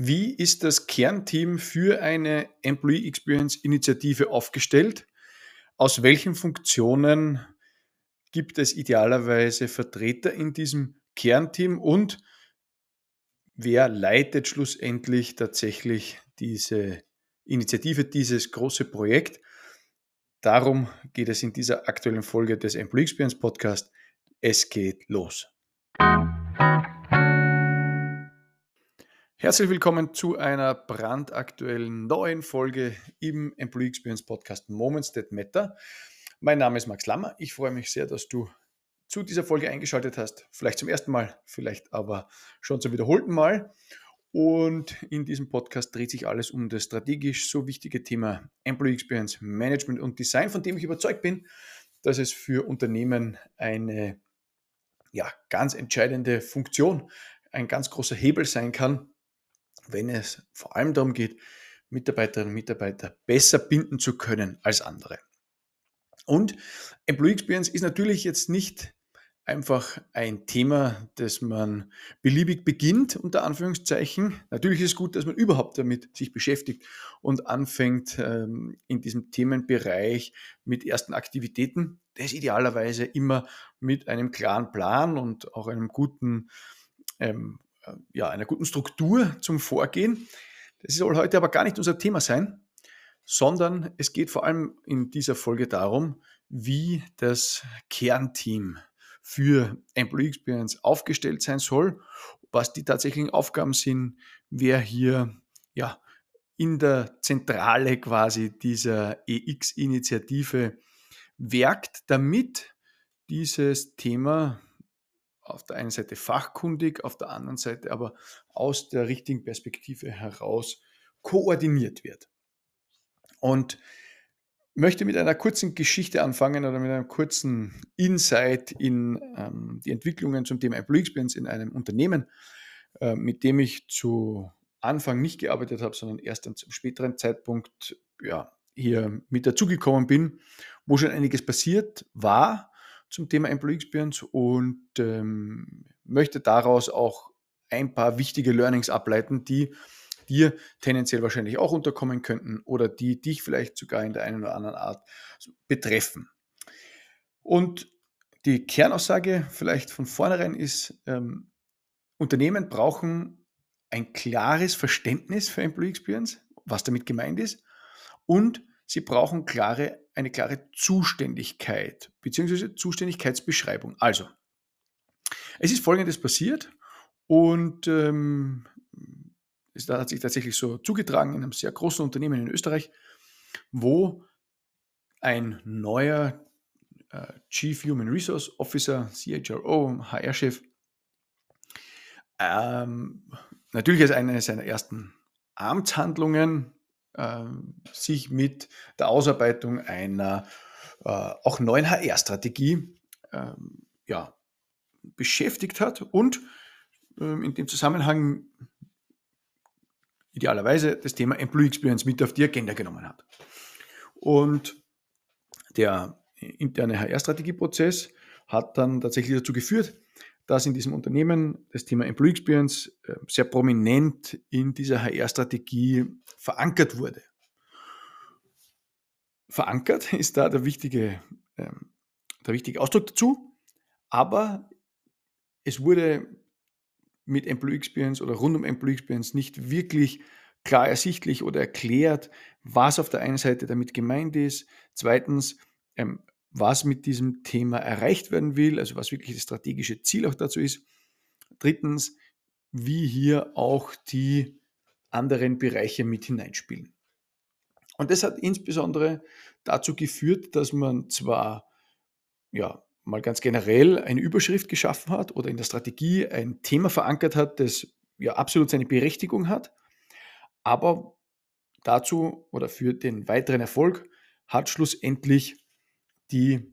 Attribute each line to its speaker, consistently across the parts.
Speaker 1: Wie ist das Kernteam für eine Employee Experience Initiative aufgestellt? Aus welchen Funktionen gibt es idealerweise Vertreter in diesem Kernteam und wer leitet schlussendlich tatsächlich diese Initiative, dieses große Projekt? Darum geht es in dieser aktuellen Folge des Employee Experience Podcast. Es geht los. Herzlich willkommen zu einer brandaktuellen neuen Folge im Employee Experience Podcast Moments That Matter. Mein Name ist Max Lammer. Ich freue mich sehr, dass du zu dieser Folge eingeschaltet hast. Vielleicht zum ersten Mal, vielleicht aber schon zum wiederholten Mal. Und in diesem Podcast dreht sich alles um das strategisch so wichtige Thema Employee Experience Management und Design, von dem ich überzeugt bin, dass es für Unternehmen eine ja, ganz entscheidende Funktion, ein ganz großer Hebel sein kann, wenn es vor allem darum geht, Mitarbeiterinnen und Mitarbeiter besser binden zu können als andere. Und Employee Experience ist natürlich jetzt nicht einfach ein Thema, das man beliebig beginnt, unter Anführungszeichen. Natürlich ist es gut, dass man überhaupt damit sich beschäftigt und anfängt ähm, in diesem Themenbereich mit ersten Aktivitäten. Das idealerweise immer mit einem klaren Plan und auch einem guten ähm, ja, einer guten Struktur zum Vorgehen. Das soll heute aber gar nicht unser Thema sein, sondern es geht vor allem in dieser Folge darum, wie das Kernteam für Employee Experience aufgestellt sein soll, was die tatsächlichen Aufgaben sind, wer hier ja in der Zentrale quasi dieser EX-Initiative werkt, damit dieses Thema auf der einen Seite fachkundig, auf der anderen Seite aber aus der richtigen Perspektive heraus koordiniert wird. Und möchte mit einer kurzen Geschichte anfangen oder mit einem kurzen Insight in ähm, die Entwicklungen zum Thema Employee Experience in einem Unternehmen, äh, mit dem ich zu Anfang nicht gearbeitet habe, sondern erst dann zum späteren Zeitpunkt ja, hier mit dazugekommen bin, wo schon einiges passiert war zum Thema Employee Experience und ähm, möchte daraus auch ein paar wichtige Learnings ableiten, die dir tendenziell wahrscheinlich auch unterkommen könnten oder die dich vielleicht sogar in der einen oder anderen Art betreffen. Und die Kernaussage vielleicht von vornherein ist, ähm, Unternehmen brauchen ein klares Verständnis für Employee Experience, was damit gemeint ist, und sie brauchen klare eine klare Zuständigkeit bzw. Zuständigkeitsbeschreibung. Also, es ist Folgendes passiert und ähm, es hat sich tatsächlich so zugetragen in einem sehr großen Unternehmen in Österreich, wo ein neuer äh, Chief Human Resource Officer, CHRO, HR-Chef, ähm, natürlich als eine seiner ersten Amtshandlungen ähm, sich mit der Ausarbeitung einer äh, auch neuen HR-Strategie ähm, ja, beschäftigt hat und ähm, in dem Zusammenhang idealerweise das Thema Employee Experience mit auf die Agenda genommen hat. Und der interne HR-Strategieprozess hat dann tatsächlich dazu geführt, dass in diesem Unternehmen das Thema Employee Experience äh, sehr prominent in dieser HR-Strategie verankert wurde. Verankert ist da der wichtige, ähm, der wichtige Ausdruck dazu, aber es wurde mit Employee Experience oder rund um Employee Experience nicht wirklich klar ersichtlich oder erklärt, was auf der einen Seite damit gemeint ist. Zweitens, ähm, was mit diesem Thema erreicht werden will, also was wirklich das strategische Ziel auch dazu ist. Drittens, wie hier auch die anderen Bereiche mit hineinspielen. Und das hat insbesondere dazu geführt, dass man zwar ja, mal ganz generell eine Überschrift geschaffen hat oder in der Strategie ein Thema verankert hat, das ja absolut seine Berechtigung hat, aber dazu oder für den weiteren Erfolg hat schlussendlich die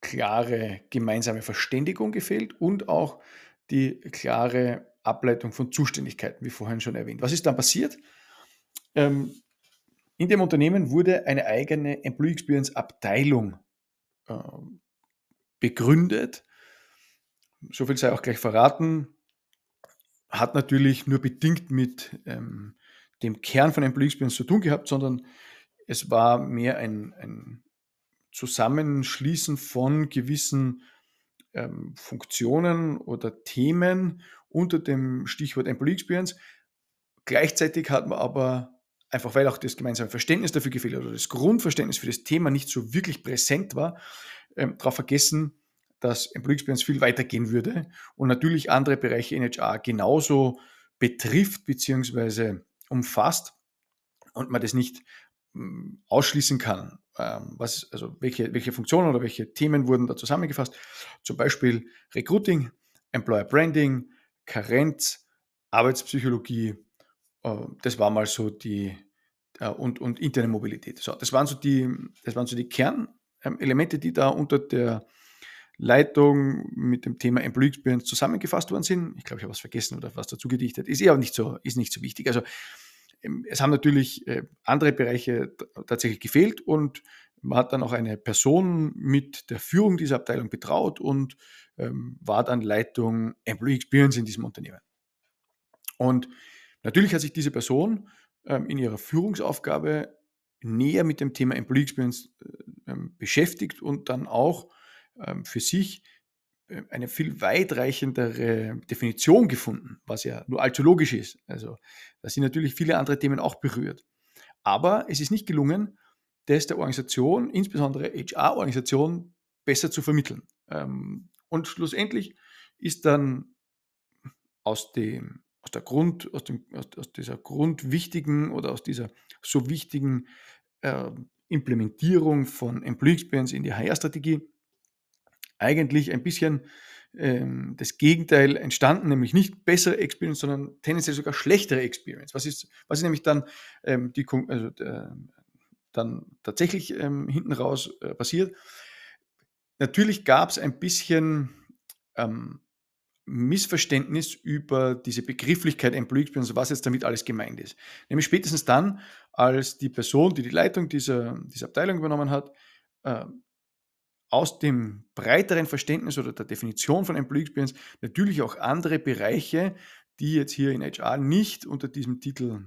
Speaker 1: klare gemeinsame Verständigung gefehlt und auch die klare Ableitung von Zuständigkeiten, wie vorhin schon erwähnt. Was ist dann passiert? Ähm, in dem Unternehmen wurde eine eigene Employee Experience Abteilung ähm, begründet. So viel sei auch gleich verraten. hat natürlich nur bedingt mit ähm, dem Kern von Employee Experience zu tun gehabt, sondern es war mehr ein, ein Zusammenschließen von gewissen ähm, Funktionen oder Themen unter dem Stichwort Employee Experience. Gleichzeitig hat man aber einfach weil auch das gemeinsame Verständnis dafür gefehlt hat oder das Grundverständnis für das Thema nicht so wirklich präsent war, ähm, darauf vergessen, dass Employee Experience viel weitergehen würde und natürlich andere Bereiche in HR genauso betrifft bzw. umfasst und man das nicht hm, ausschließen kann. Ähm, was, also welche, welche Funktionen oder welche Themen wurden da zusammengefasst? Zum Beispiel Recruiting, Employer Branding, Karenz, Arbeitspsychologie. Äh, das war mal so die äh, und, und interne Mobilität. So, das waren so die, das waren so die Kernelemente, die da unter der Leitung mit dem Thema Employee Experience zusammengefasst worden sind. Ich glaube, ich habe was vergessen oder was dazu gedichtet. Ist eher nicht so, ist nicht so wichtig. Also ähm, es haben natürlich äh, andere Bereiche tatsächlich gefehlt und man hat dann auch eine Person mit der Führung dieser Abteilung betraut und ähm, war dann Leitung Employee Experience in diesem Unternehmen. Und natürlich hat sich diese Person ähm, in ihrer Führungsaufgabe näher mit dem Thema Employee Experience äh, beschäftigt und dann auch ähm, für sich äh, eine viel weitreichendere Definition gefunden, was ja nur allzu logisch ist. Also da sind natürlich viele andere Themen auch berührt. Aber es ist nicht gelungen, das der Organisation, insbesondere HR-Organisation, besser zu vermitteln. Ähm, und schlussendlich ist dann aus, dem, aus, der Grund, aus, dem, aus, aus dieser grundwichtigen oder aus dieser so wichtigen äh, Implementierung von Employee Experience in die HR-Strategie eigentlich ein bisschen ähm, das Gegenteil entstanden, nämlich nicht bessere Experience, sondern tendenziell sogar schlechtere Experience. Was ist, was ist nämlich dann, ähm, die, also, äh, dann tatsächlich ähm, hinten raus äh, passiert? Natürlich gab es ein bisschen ähm, Missverständnis über diese Begrifflichkeit Employee Experience, was jetzt damit alles gemeint ist. Nämlich spätestens dann, als die Person, die die Leitung dieser, dieser Abteilung übernommen hat, äh, aus dem breiteren Verständnis oder der Definition von Employee Experience natürlich auch andere Bereiche, die jetzt hier in HR nicht unter diesem Titel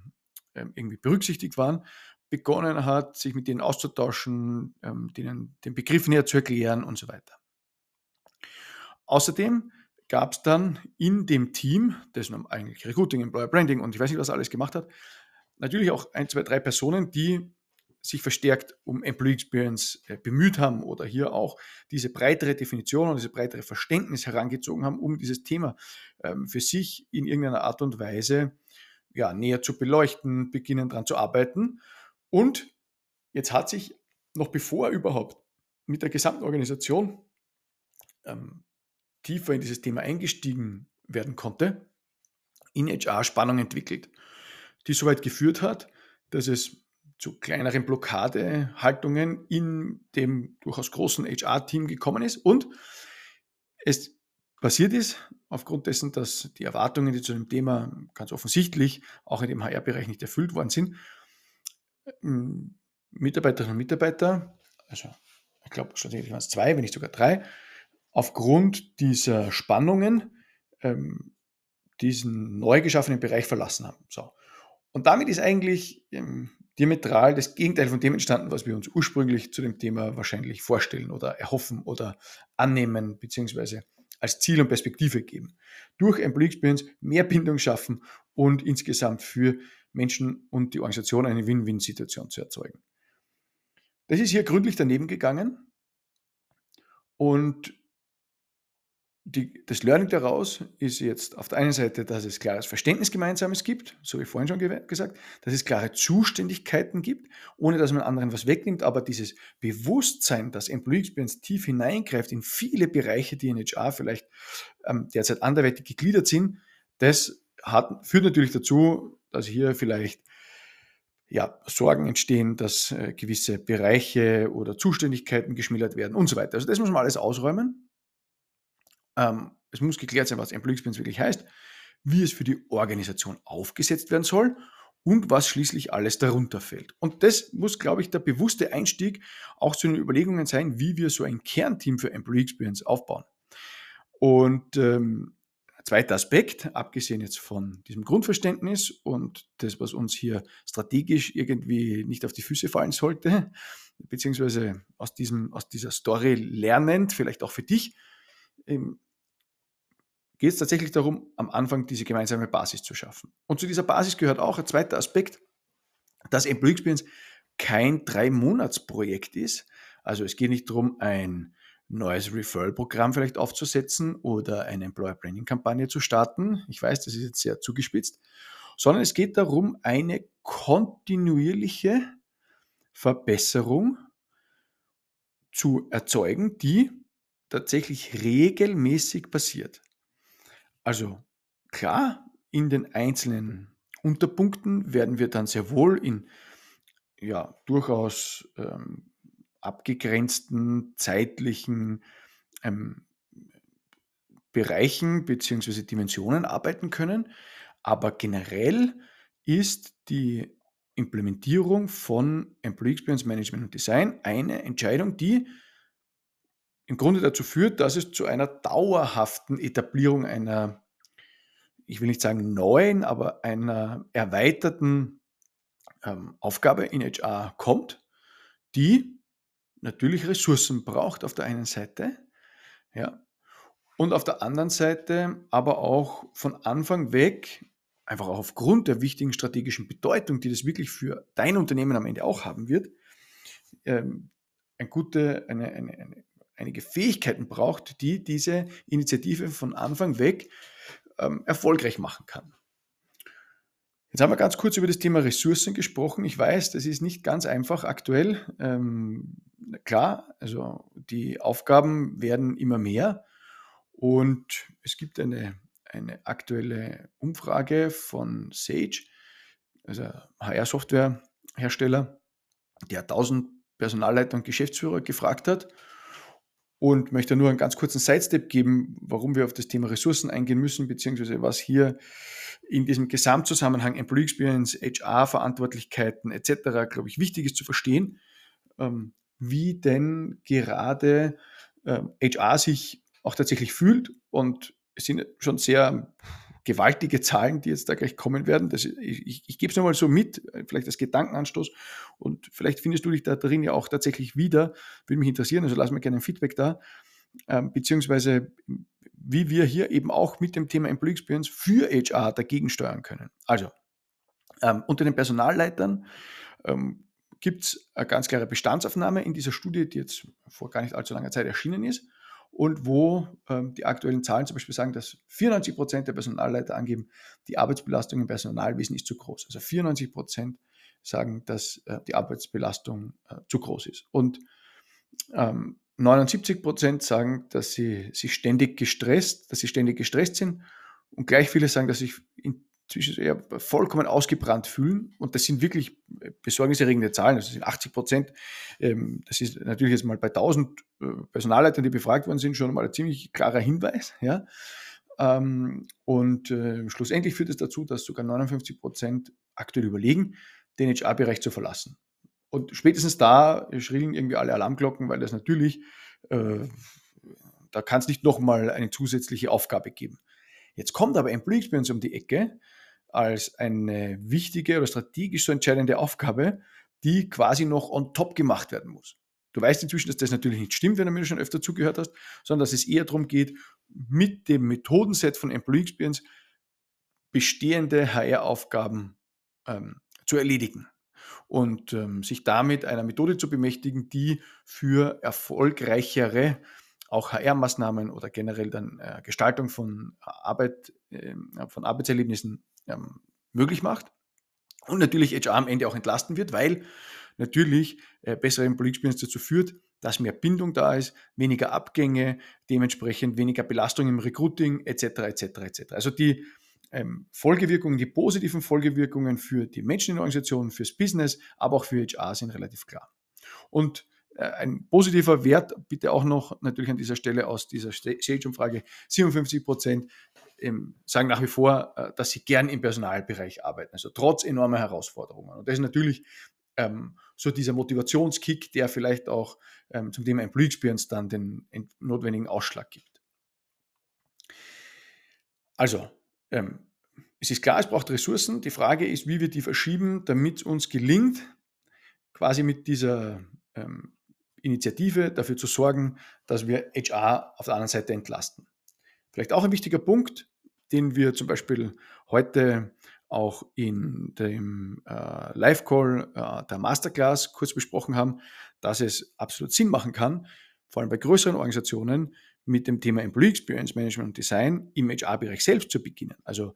Speaker 1: ähm, irgendwie berücksichtigt waren, begonnen hat, sich mit denen auszutauschen, ähm, denen den Begriff näher zu erklären und so weiter. Außerdem gab es dann in dem Team, das eigentlich Recruiting, Employer Branding und ich weiß nicht, was alles gemacht hat, natürlich auch ein, zwei, drei Personen, die sich verstärkt um Employee Experience äh, bemüht haben oder hier auch diese breitere Definition und diese breitere Verständnis herangezogen haben, um dieses Thema ähm, für sich in irgendeiner Art und Weise ja, näher zu beleuchten, beginnen daran zu arbeiten. Und jetzt hat sich noch bevor überhaupt mit der gesamten Organisation ähm, tiefer in dieses Thema eingestiegen werden konnte, in HR Spannung entwickelt, die so weit geführt hat, dass es zu kleineren Blockadehaltungen in dem durchaus großen HR-Team gekommen ist und es passiert ist, aufgrund dessen, dass die Erwartungen, die zu dem Thema ganz offensichtlich auch in dem HR-Bereich nicht erfüllt worden sind, Mitarbeiterinnen und Mitarbeiter, also ich glaube schlussendlich waren es zwei, wenn nicht sogar drei, aufgrund dieser Spannungen ähm, diesen neu geschaffenen Bereich verlassen haben. So. Und damit ist eigentlich ähm, diametral das Gegenteil von dem entstanden, was wir uns ursprünglich zu dem Thema wahrscheinlich vorstellen oder erhoffen oder annehmen, beziehungsweise als Ziel und Perspektive geben. Durch Employee Experience mehr Bindung schaffen und insgesamt für Menschen und die Organisation eine Win-Win-Situation zu erzeugen. Das ist hier gründlich daneben gegangen und die, das Learning daraus ist jetzt auf der einen Seite, dass es klares Verständnis Gemeinsames gibt, so wie vorhin schon gesagt, dass es klare Zuständigkeiten gibt, ohne dass man anderen was wegnimmt, aber dieses Bewusstsein, dass Employee Experience tief hineingreift in viele Bereiche, die in HR vielleicht ähm, derzeit anderweitig gegliedert sind, das hat, führt natürlich dazu, dass hier vielleicht ja, Sorgen entstehen, dass äh, gewisse Bereiche oder Zuständigkeiten geschmälert werden und so weiter. Also das muss man alles ausräumen ähm, es muss geklärt sein, was Employee Experience wirklich heißt, wie es für die Organisation aufgesetzt werden soll und was schließlich alles darunter fällt. Und das muss, glaube ich, der bewusste Einstieg auch zu den Überlegungen sein, wie wir so ein Kernteam für Employee Experience aufbauen. Und ähm, zweiter Aspekt, abgesehen jetzt von diesem Grundverständnis und das, was uns hier strategisch irgendwie nicht auf die Füße fallen sollte, beziehungsweise aus, diesem, aus dieser Story lernend, vielleicht auch für dich, ähm, geht es tatsächlich darum, am Anfang diese gemeinsame Basis zu schaffen. Und zu dieser Basis gehört auch ein zweiter Aspekt, dass Employee Experience kein Drei-Monats-Projekt ist. Also es geht nicht darum, ein neues Referral-Programm vielleicht aufzusetzen oder eine Employer Branding-Kampagne zu starten. Ich weiß, das ist jetzt sehr zugespitzt, sondern es geht darum, eine kontinuierliche Verbesserung zu erzeugen, die tatsächlich regelmäßig passiert. Also klar, in den einzelnen Unterpunkten werden wir dann sehr wohl in ja, durchaus ähm, abgegrenzten zeitlichen ähm, Bereichen bzw. Dimensionen arbeiten können. Aber generell ist die Implementierung von Employee Experience Management und Design eine Entscheidung, die im Grunde dazu führt, dass es zu einer dauerhaften Etablierung einer, ich will nicht sagen neuen, aber einer erweiterten ähm, Aufgabe in HR kommt, die natürlich Ressourcen braucht auf der einen Seite, ja, und auf der anderen Seite aber auch von Anfang weg, einfach auch aufgrund der wichtigen strategischen Bedeutung, die das wirklich für dein Unternehmen am Ende auch haben wird, ähm, eine gute, eine, eine, eine, einige Fähigkeiten braucht, die diese Initiative von Anfang weg ähm, erfolgreich machen kann. Jetzt haben wir ganz kurz über das Thema Ressourcen gesprochen. Ich weiß, das ist nicht ganz einfach aktuell. Ähm, klar, also die Aufgaben werden immer mehr und es gibt eine, eine aktuelle Umfrage von Sage, also HR-Software-Hersteller, der 1000 Personalleiter und Geschäftsführer gefragt hat und möchte nur einen ganz kurzen Sidestep geben, warum wir auf das Thema Ressourcen eingehen müssen, beziehungsweise was hier in diesem Gesamtzusammenhang Employee Experience, HR-Verantwortlichkeiten etc., glaube ich, wichtig ist zu verstehen, ähm, wie denn gerade HR ähm, sich auch tatsächlich fühlt. Und es sind schon sehr gewaltige Zahlen, die jetzt da gleich kommen werden. Das, ich, ich, ich gebe es nochmal so mit, vielleicht als Gedankenanstoß und vielleicht findest du dich da drin ja auch tatsächlich wieder, würde mich interessieren, also lass mir gerne ein Feedback da, ähm, beziehungsweise wie wir hier eben auch mit dem Thema Employee Experience für HR dagegen steuern können. Also, ähm, unter den Personalleitern ähm, gibt es eine ganz klare Bestandsaufnahme in dieser Studie, die jetzt vor gar nicht allzu langer Zeit erschienen ist und wo ähm, die aktuellen Zahlen zum Beispiel sagen, dass 94 Prozent der Personalleiter angeben, die Arbeitsbelastung im Personalwesen ist zu groß. Also 94 Prozent sagen, dass äh, die Arbeitsbelastung äh, zu groß ist. Und ähm, 79 Prozent sagen, dass sie sich ständig gestresst, dass sie ständig gestresst sind. Und gleich viele sagen, dass sie in zwischen eher vollkommen ausgebrannt fühlen. Und das sind wirklich besorgniserregende Zahlen. Das sind 80 Prozent. Ähm, das ist natürlich jetzt mal bei 1000 äh, Personalleitern, die befragt worden sind, schon mal ein ziemlich klarer Hinweis. Ja. Ähm, und äh, schlussendlich führt es dazu, dass sogar 59 Prozent aktuell überlegen, den HR-Bereich zu verlassen. Und spätestens da schrillen irgendwie alle Alarmglocken, weil das natürlich, äh, da kann es nicht nochmal eine zusätzliche Aufgabe geben. Jetzt kommt aber Employee Experience um die Ecke als eine wichtige oder strategisch so entscheidende Aufgabe, die quasi noch on top gemacht werden muss. Du weißt inzwischen, dass das natürlich nicht stimmt, wenn du mir schon öfter zugehört hast, sondern dass es eher darum geht, mit dem Methodenset von Employee Experience bestehende HR-Aufgaben ähm, zu erledigen und ähm, sich damit einer Methode zu bemächtigen, die für erfolgreichere auch HR-Maßnahmen oder generell dann äh, Gestaltung von Arbeit, äh, von Arbeitserlebnissen ähm, möglich macht. Und natürlich HR am Ende auch entlasten wird, weil natürlich äh, bessere Employee dazu führt, dass mehr Bindung da ist, weniger Abgänge, dementsprechend weniger Belastung im Recruiting etc. etc. etc. Also die ähm, Folgewirkungen, die positiven Folgewirkungen für die Menschen in der Organisation, fürs Business, aber auch für HR sind relativ klar. Und ein positiver Wert, bitte auch noch natürlich an dieser Stelle aus dieser Sage-Umfrage, 57 Prozent ähm, sagen nach wie vor, äh, dass sie gern im Personalbereich arbeiten, also trotz enormer Herausforderungen. Und das ist natürlich ähm, so dieser Motivationskick, der vielleicht auch ähm, zum Thema Employee Experience dann den notwendigen Ausschlag gibt. Also, ähm, es ist klar, es braucht Ressourcen. Die Frage ist, wie wir die verschieben, damit es uns gelingt, quasi mit dieser ähm, Initiative dafür zu sorgen, dass wir HR auf der anderen Seite entlasten. Vielleicht auch ein wichtiger Punkt, den wir zum Beispiel heute auch in dem äh, Live-Call äh, der Masterclass kurz besprochen haben, dass es absolut Sinn machen kann, vor allem bei größeren Organisationen, mit dem Thema Employee Experience Management und Design im HR-Bereich selbst zu beginnen. Also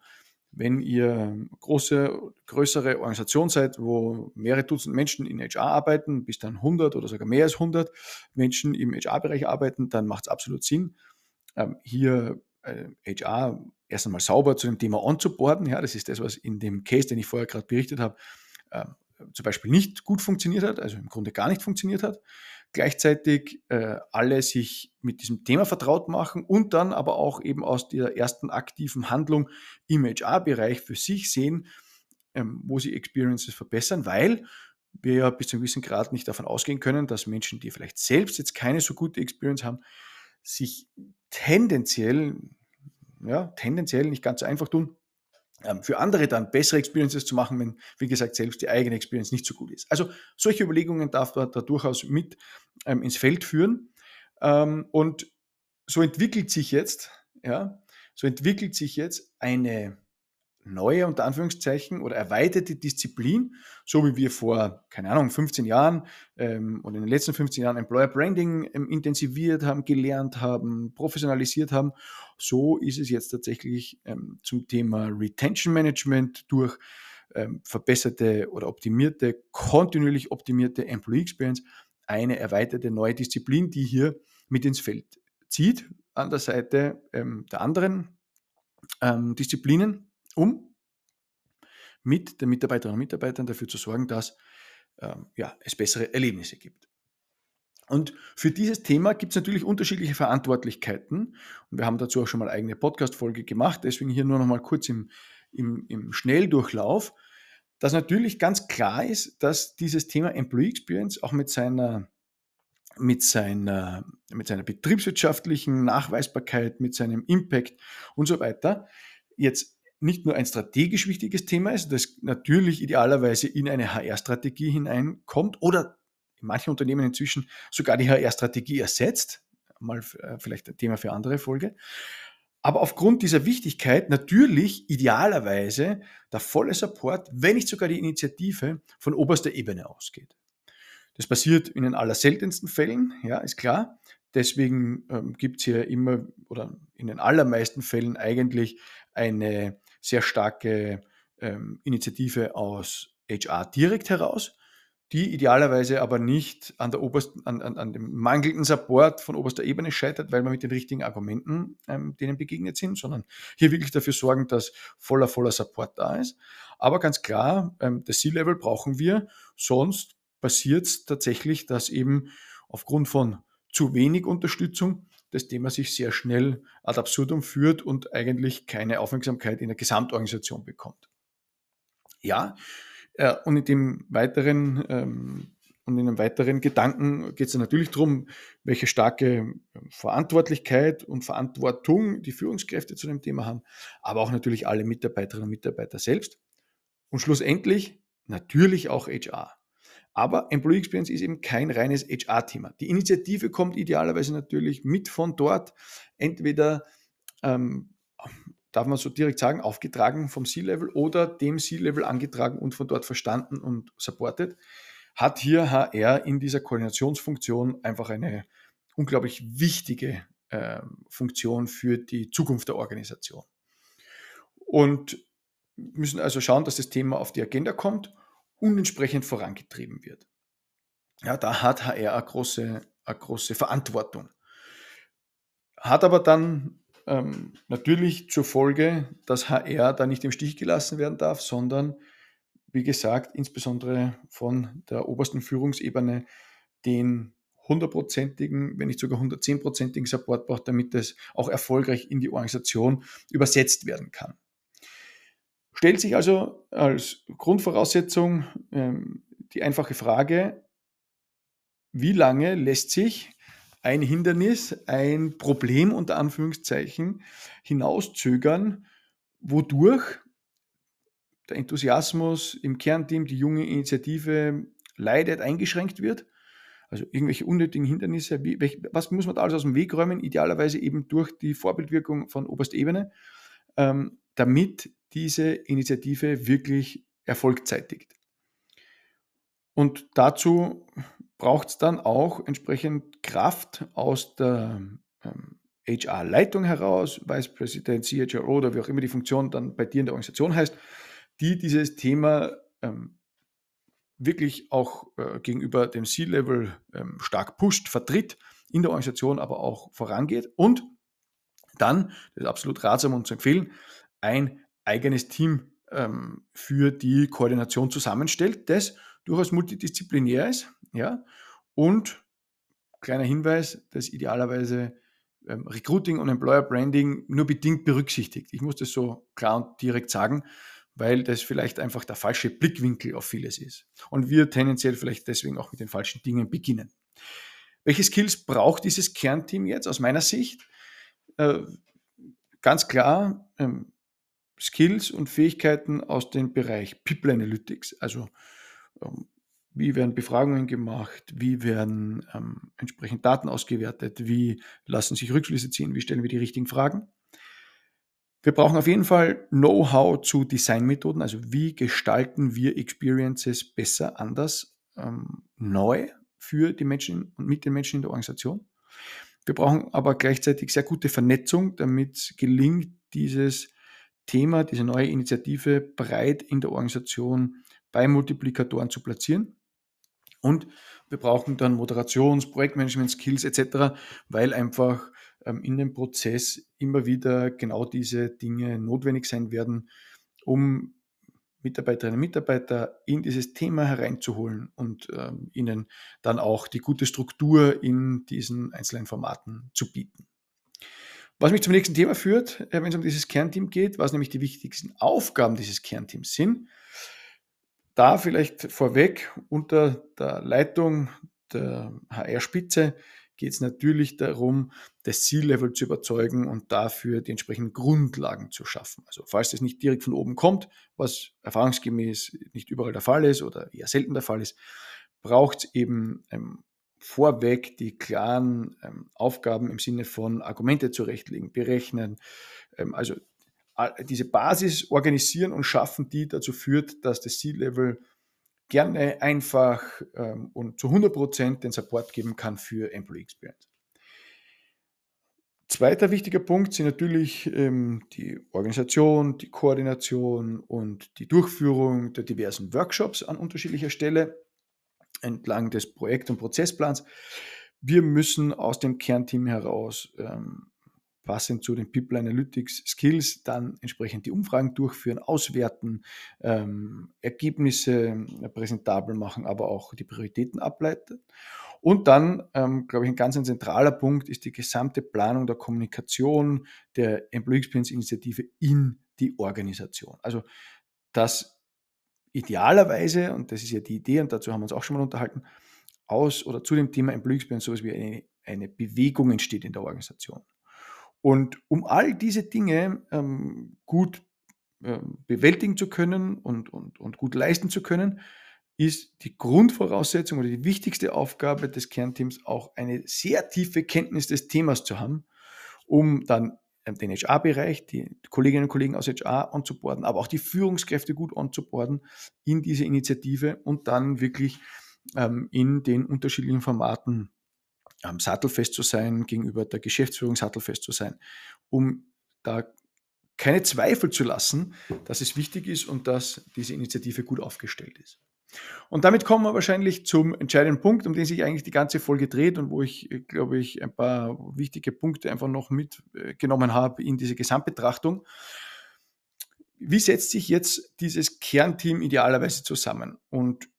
Speaker 1: wenn ihr große, größere Organisation seid, wo mehrere Dutzend Menschen in HR arbeiten, bis dann 100 oder sogar mehr als 100 Menschen im HR-Bereich arbeiten, dann macht es absolut Sinn, ähm, hier HR äh, erst einmal sauber zu dem Thema onzuboarden. Ja, das ist das, was in dem Case, den ich vorher gerade berichtet habe, ähm, zum Beispiel nicht gut funktioniert hat, also im Grunde gar nicht funktioniert hat gleichzeitig äh, alle sich mit diesem Thema vertraut machen und dann aber auch eben aus der ersten aktiven Handlung im HR-Bereich für sich sehen, ähm, wo sie Experiences verbessern, weil wir ja bis zu einem gewissen Grad nicht davon ausgehen können, dass Menschen, die vielleicht selbst jetzt keine so gute Experience haben, sich tendenziell, ja, tendenziell nicht ganz so einfach tun, für andere dann bessere Experiences zu machen, wenn, wie gesagt, selbst die eigene Experience nicht so gut ist. Also solche Überlegungen darf man da durchaus mit ähm, ins Feld führen. Ähm, und so entwickelt sich jetzt, ja, so entwickelt sich jetzt eine neue, unter Anführungszeichen, oder erweiterte Disziplin, so wie wir vor, keine Ahnung, 15 Jahren ähm, oder in den letzten 15 Jahren Employer Branding ähm, intensiviert haben, gelernt haben, professionalisiert haben, so ist es jetzt tatsächlich ähm, zum Thema Retention Management durch ähm, verbesserte oder optimierte, kontinuierlich optimierte Employee Experience eine erweiterte neue Disziplin, die hier mit ins Feld zieht, an der Seite ähm, der anderen ähm, Disziplinen um mit den Mitarbeiterinnen und Mitarbeitern dafür zu sorgen, dass ähm, ja, es bessere Erlebnisse gibt. Und für dieses Thema gibt es natürlich unterschiedliche Verantwortlichkeiten. Und wir haben dazu auch schon mal eigene Podcast-Folge gemacht. Deswegen hier nur noch mal kurz im, im, im Schnelldurchlauf, dass natürlich ganz klar ist, dass dieses Thema Employee Experience auch mit seiner, mit seiner, mit seiner betriebswirtschaftlichen Nachweisbarkeit, mit seinem Impact und so weiter jetzt nicht nur ein strategisch wichtiges Thema ist, das natürlich idealerweise in eine HR-Strategie hineinkommt oder in manchen Unternehmen inzwischen sogar die HR-Strategie ersetzt, mal äh, vielleicht ein Thema für andere Folge, aber aufgrund dieser Wichtigkeit natürlich idealerweise der volle Support, wenn nicht sogar die Initiative von oberster Ebene ausgeht. Das passiert in den allerseltensten Fällen, ja, ist klar. Deswegen ähm, gibt es hier immer oder in den allermeisten Fällen eigentlich eine sehr starke ähm, Initiative aus HR direkt heraus, die idealerweise aber nicht an, der obersten, an, an, an dem mangelnden Support von oberster Ebene scheitert, weil wir mit den richtigen Argumenten ähm, denen begegnet sind, sondern hier wirklich dafür sorgen, dass voller, voller Support da ist. Aber ganz klar, ähm, das C-Level brauchen wir, sonst passiert es tatsächlich, dass eben aufgrund von zu wenig Unterstützung das Thema sich sehr schnell ad absurdum führt und eigentlich keine Aufmerksamkeit in der Gesamtorganisation bekommt. Ja, äh, und in dem weiteren ähm, und in einem weiteren Gedanken geht es natürlich darum, welche starke Verantwortlichkeit und Verantwortung die Führungskräfte zu dem Thema haben, aber auch natürlich alle Mitarbeiterinnen und Mitarbeiter selbst. Und schlussendlich natürlich auch HR. Aber Employee Experience ist eben kein reines HR-Thema. Die Initiative kommt idealerweise natürlich mit von dort, entweder, ähm, darf man so direkt sagen, aufgetragen vom C-Level oder dem C-Level angetragen und von dort verstanden und supported. Hat hier HR in dieser Koordinationsfunktion einfach eine unglaublich wichtige äh, Funktion für die Zukunft der Organisation. Und müssen also schauen, dass das Thema auf die Agenda kommt und entsprechend vorangetrieben wird. Ja, da hat HR eine große, eine große Verantwortung. Hat aber dann ähm, natürlich zur Folge, dass HR da nicht im Stich gelassen werden darf, sondern, wie gesagt, insbesondere von der obersten Führungsebene den hundertprozentigen, wenn nicht sogar 110-prozentigen Support braucht, damit es auch erfolgreich in die Organisation übersetzt werden kann. Stellt sich also als Grundvoraussetzung ähm, die einfache Frage, wie lange lässt sich ein Hindernis, ein Problem unter Anführungszeichen hinauszögern, wodurch der Enthusiasmus im Kernteam, die junge Initiative leidet, eingeschränkt wird. Also irgendwelche unnötigen Hindernisse. Wie, was muss man da alles aus dem Weg räumen? Idealerweise eben durch die Vorbildwirkung von oberster Ebene, ähm, damit diese Initiative wirklich Erfolg zeitigt. Und dazu braucht es dann auch entsprechend Kraft aus der ähm, HR-Leitung heraus, Vice President, CHRO oder wie auch immer die Funktion dann bei dir in der Organisation heißt, die dieses Thema ähm, wirklich auch äh, gegenüber dem C-Level ähm, stark pusht, vertritt, in der Organisation aber auch vorangeht und dann, das ist absolut ratsam und zu empfehlen, ein eigenes Team ähm, für die Koordination zusammenstellt, das durchaus multidisziplinär ist, ja, und kleiner Hinweis, das idealerweise ähm, Recruiting und Employer Branding nur bedingt berücksichtigt. Ich muss das so klar und direkt sagen, weil das vielleicht einfach der falsche Blickwinkel auf vieles ist. Und wir tendenziell vielleicht deswegen auch mit den falschen Dingen beginnen. Welche Skills braucht dieses Kernteam jetzt aus meiner Sicht? Äh, ganz klar ähm, Skills und Fähigkeiten aus dem Bereich People Analytics, also ähm, wie werden Befragungen gemacht, wie werden ähm, entsprechend Daten ausgewertet, wie lassen sich Rückschlüsse ziehen, wie stellen wir die richtigen Fragen. Wir brauchen auf jeden Fall Know-how zu Designmethoden, also wie gestalten wir Experiences besser, anders, ähm, neu für die Menschen und mit den Menschen in der Organisation. Wir brauchen aber gleichzeitig sehr gute Vernetzung, damit gelingt, dieses Thema, diese neue Initiative breit in der Organisation bei Multiplikatoren zu platzieren. Und wir brauchen dann Moderations-, Projektmanagement-Skills etc., weil einfach ähm, in dem Prozess immer wieder genau diese Dinge notwendig sein werden, um Mitarbeiterinnen und Mitarbeiter in dieses Thema hereinzuholen und ähm, ihnen dann auch die gute Struktur in diesen einzelnen Formaten zu bieten. Was mich zum nächsten Thema führt, äh, wenn es um dieses Kernteam geht, was nämlich die wichtigsten Aufgaben dieses Kernteams sind. Da vielleicht vorweg unter der Leitung der HR-Spitze geht es natürlich darum, das Ziellevel zu überzeugen und dafür die entsprechenden Grundlagen zu schaffen. Also falls das nicht direkt von oben kommt, was erfahrungsgemäß nicht überall der Fall ist oder eher selten der Fall ist, braucht es eben ähm, vorweg die klaren ähm, Aufgaben im Sinne von Argumente zurechtlegen, berechnen, ähm, also diese Basis organisieren und schaffen, die dazu führt, dass das C-Level gerne einfach ähm, und zu 100% den Support geben kann für Employee Experience. Zweiter wichtiger Punkt sind natürlich ähm, die Organisation, die Koordination und die Durchführung der diversen Workshops an unterschiedlicher Stelle entlang des Projekt- und Prozessplans. Wir müssen aus dem Kernteam heraus ähm, passend zu den People Analytics Skills dann entsprechend die Umfragen durchführen, auswerten, ähm, Ergebnisse äh, präsentabel machen, aber auch die Prioritäten ableiten. Und dann, ähm, glaube ich, ein ganz ein zentraler Punkt ist die gesamte Planung der Kommunikation der Employee Experience Initiative in die Organisation. Also das idealerweise, und das ist ja die Idee, und dazu haben wir uns auch schon mal unterhalten, aus oder zu dem Thema Employee Experience sowas wie eine, eine Bewegung entsteht in der Organisation. Und um all diese Dinge ähm, gut ähm, bewältigen zu können und, und, und gut leisten zu können, ist die Grundvoraussetzung oder die wichtigste Aufgabe des Kernteams auch eine sehr tiefe Kenntnis des Themas zu haben, um dann den HR-Bereich, die Kolleginnen und Kollegen aus HR anzuborden, aber auch die Führungskräfte gut anzuborden in diese Initiative und dann wirklich ähm, in den unterschiedlichen Formaten ähm, sattelfest zu sein, gegenüber der Geschäftsführung sattelfest zu sein, um da keine Zweifel zu lassen, dass es wichtig ist und dass diese Initiative gut aufgestellt ist. Und damit kommen wir wahrscheinlich zum entscheidenden Punkt, um den sich eigentlich die ganze Folge dreht und wo ich, äh, glaube ich, ein paar wichtige Punkte einfach noch mitgenommen habe in diese Gesamtbetrachtung. Wie setzt sich jetzt dieses Kernteam idealerweise zusammen? Und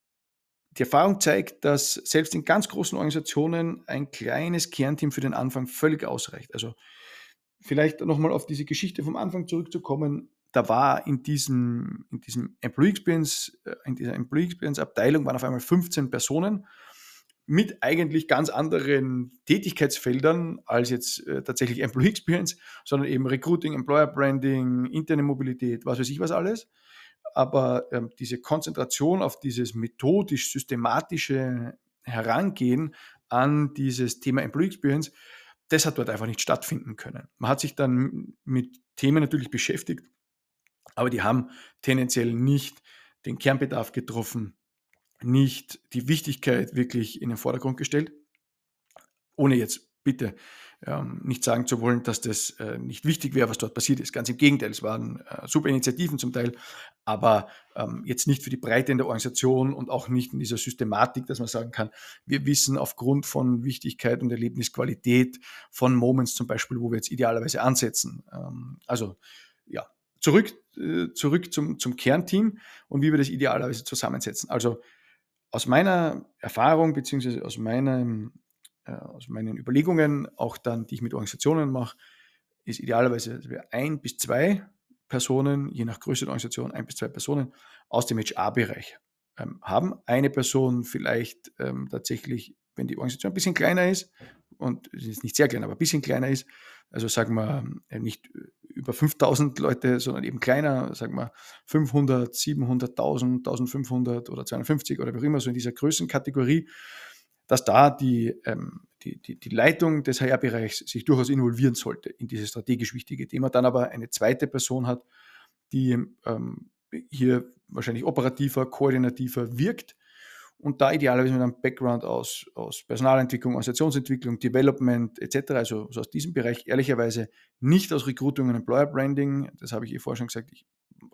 Speaker 1: die Erfahrung zeigt, dass selbst in ganz großen Organisationen ein kleines Kernteam für den Anfang völlig ausreicht. Also vielleicht nochmal auf diese Geschichte vom Anfang zurückzukommen. Da war in diesem, in diesem Employee Experience, äh, in dieser Employee Experience Abteilung waren auf einmal 15 Personen. mit eigentlich ganz anderen Tätigkeitsfeldern als jetzt äh, tatsächlich Employee Experience, sondern eben Recruiting, Employer Branding, interne Mobilität, was weiß ich was alles. Aber ähm, diese Konzentration auf dieses methodisch-systematische Herangehen an dieses Thema Employee Experience, das hat dort einfach nicht stattfinden können. Man hat sich dann mit Themen natürlich beschäftigt, aber die haben tendenziell nicht den Kernbedarf getroffen, nicht die Wichtigkeit wirklich in den Vordergrund gestellt, ohne jetzt bitte ähm, nicht sagen zu wollen, dass das äh, nicht wichtig wäre, was dort passiert ist. Ganz im Gegenteil, es waren äh, super Initiativen zum Teil, aber ähm, jetzt nicht für die Breite in der Organisation und auch nicht in dieser Systematik, dass man sagen kann, wir wissen aufgrund von Wichtigkeit und Erlebnisqualität von Moments zum Beispiel, wo wir jetzt idealerweise ansetzen. Ähm, also ja, zurück, äh, zurück zum, zum Kernteam und wie wir das idealerweise zusammensetzen. Also aus meiner Erfahrung beziehungsweise aus äh, aus meinen Überlegungen, auch dann, die ich mit Organisationen mache, ist idealerweise, dass wir ein bis zwei Personen, je nach Größe der Organisation, ein bis zwei Personen aus dem HR-Bereich ähm, haben. Eine Person vielleicht ähm, tatsächlich, wenn die Organisation ein bisschen kleiner ist, und ist nicht sehr klein, aber ein bisschen kleiner ist, also sagen wir äh, nicht über 5000 Leute, sondern eben kleiner, sagen wir 500, 700, 1000, 1500 oder 250 oder wie auch immer, so in dieser Größenkategorie, dass da die, ähm, die, die, die, Leitung des HR-Bereichs sich durchaus involvieren sollte in dieses strategisch wichtige Thema, dann aber eine zweite Person hat, die ähm, hier wahrscheinlich operativer, koordinativer wirkt und da idealerweise mit einem Background aus, aus Personalentwicklung, Organisationsentwicklung, Development etc., also, also aus diesem Bereich, ehrlicherweise nicht aus Recruiting und Employer Branding, das habe ich eh vorher schon gesagt, ich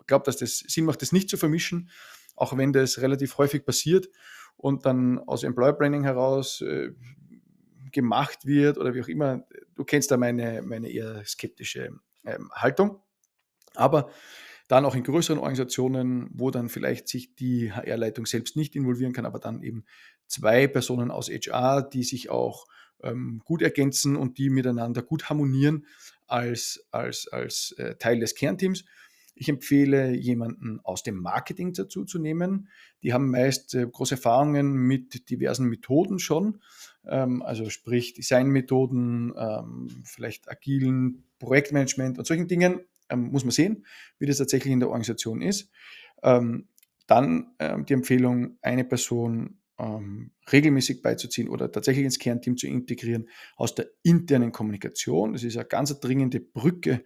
Speaker 1: glaube, dass das Sinn macht, das nicht zu vermischen, auch wenn das relativ häufig passiert und dann aus Employer Branding heraus äh, gemacht wird oder wie auch immer. Du kennst da meine, meine eher skeptische ähm, Haltung. Aber dann auch in größeren Organisationen, wo dann vielleicht sich die HR-Leitung selbst nicht involvieren kann, aber dann eben zwei Personen aus HR, die sich auch ähm, gut ergänzen und die miteinander gut harmonieren als, als, als äh, Teil des Kernteams. Ich empfehle, jemanden aus dem Marketing dazu zu nehmen. Die haben meist äh, große Erfahrungen mit diversen Methoden schon, ähm, also sprich Designmethoden, ähm, vielleicht agilen Projektmanagement und solchen Dingen. Ähm, muss man sehen, wie das tatsächlich in der Organisation ist. Ähm, dann ähm, die Empfehlung, eine Person ähm, regelmäßig beizuziehen oder tatsächlich ins Kernteam zu integrieren aus der internen Kommunikation. Das ist eine ganz dringende Brücke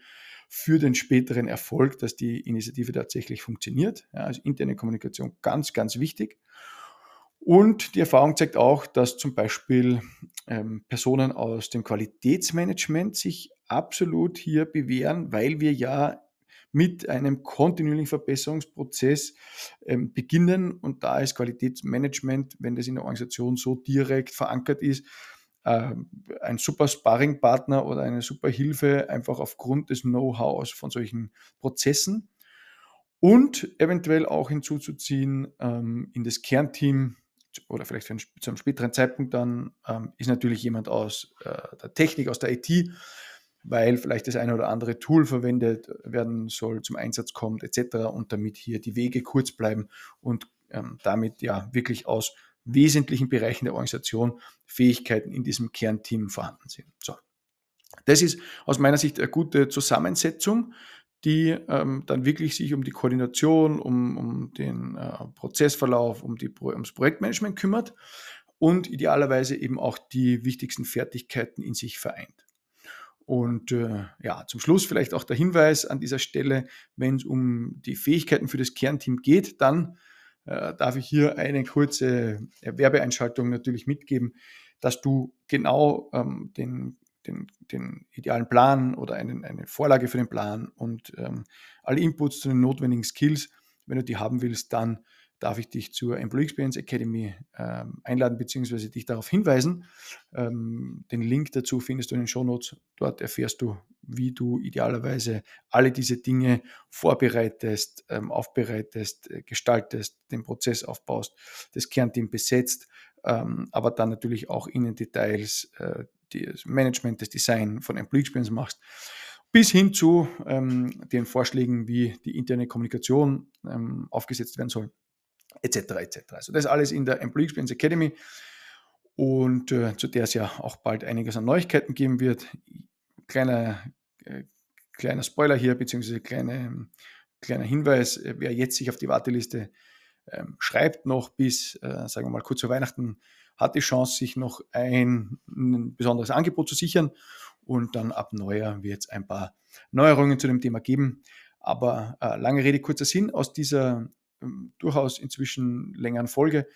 Speaker 1: für den späteren Erfolg, dass die Initiative tatsächlich funktioniert. Ja, also interne Kommunikation ganz, ganz wichtig. Und die Erfahrung zeigt auch, dass zum Beispiel ähm, Personen aus dem Qualitätsmanagement sich absolut hier bewähren, weil wir ja mit einem kontinuierlichen Verbesserungsprozess ähm, beginnen. Und da ist Qualitätsmanagement, wenn das in der Organisation so direkt verankert ist, äh, ein super Sparringpartner oder eine super Hilfe, einfach aufgrund des Know-hows von solchen Prozessen. Und eventuell auch hinzuzuziehen ähm, in das Kernteam oder vielleicht für einen, zu einem späteren Zeitpunkt dann ähm, ist natürlich jemand aus äh, der Technik, aus der IT, weil vielleicht das eine oder andere Tool verwendet werden soll, zum Einsatz kommt etc. und damit hier die Wege kurz bleiben und ähm, damit ja wirklich aus wesentlichen Bereichen der Organisation Fähigkeiten in diesem Kernteam vorhanden sind. So. Das ist aus meiner Sicht eine gute Zusammensetzung, die ähm, dann wirklich sich um die Koordination, um, um den äh, Prozessverlauf, um die, ums Projektmanagement kümmert und idealerweise eben auch die wichtigsten Fertigkeiten in sich vereint. Und äh, ja, zum Schluss vielleicht auch der Hinweis an dieser Stelle, wenn es um die Fähigkeiten für das Kernteam geht, dann äh, darf ich hier eine kurze Werbeeinschaltung natürlich mitgeben, dass du genau ähm, den, den, den, idealen Plan oder einen, eine Vorlage für den Plan und ähm, alle Inputs zu den notwendigen Skills, wenn du die haben willst, dann darf ich dich zur Employee Experience Academy ähm, einladen bzw. dich darauf hinweisen. Ähm, den Link dazu findest du in den Show Notes. Dort erfährst du, wie du idealerweise alle diese Dinge vorbereitest, ähm, aufbereitest, äh, gestaltest, den Prozess aufbaust, das Kernteam besetzt, ähm, aber dann natürlich auch in den Details äh, das Management, das Design von Employee Experience machst bis hin zu ähm, den Vorschlägen, wie die interne Kommunikation ähm, aufgesetzt werden soll etc. etc. Also das alles in der Employee Experience Academy. und äh, zu der es ja auch bald einiges an Neuigkeiten geben wird. Kleiner, äh, kleiner Spoiler hier, beziehungsweise kleine, kleiner Hinweis, äh, wer jetzt sich auf die Warteliste ähm, schreibt, noch bis, äh, sagen wir mal, kurz vor Weihnachten, hat die Chance, sich noch ein, ein besonderes Angebot zu sichern. Und dann ab Neujahr wird es ein paar Neuerungen zu dem Thema geben. Aber äh, lange Rede, kurzer Sinn, aus dieser durchaus inzwischen längeren Folge.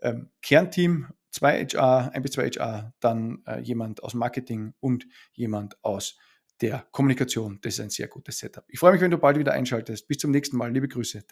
Speaker 1: Ähm, Kernteam, zwei HR, ein bis zwei HR, dann äh, jemand aus Marketing und jemand aus der Kommunikation. Das ist ein sehr gutes Setup. Ich freue mich, wenn du bald wieder einschaltest. Bis zum nächsten Mal. Liebe Grüße.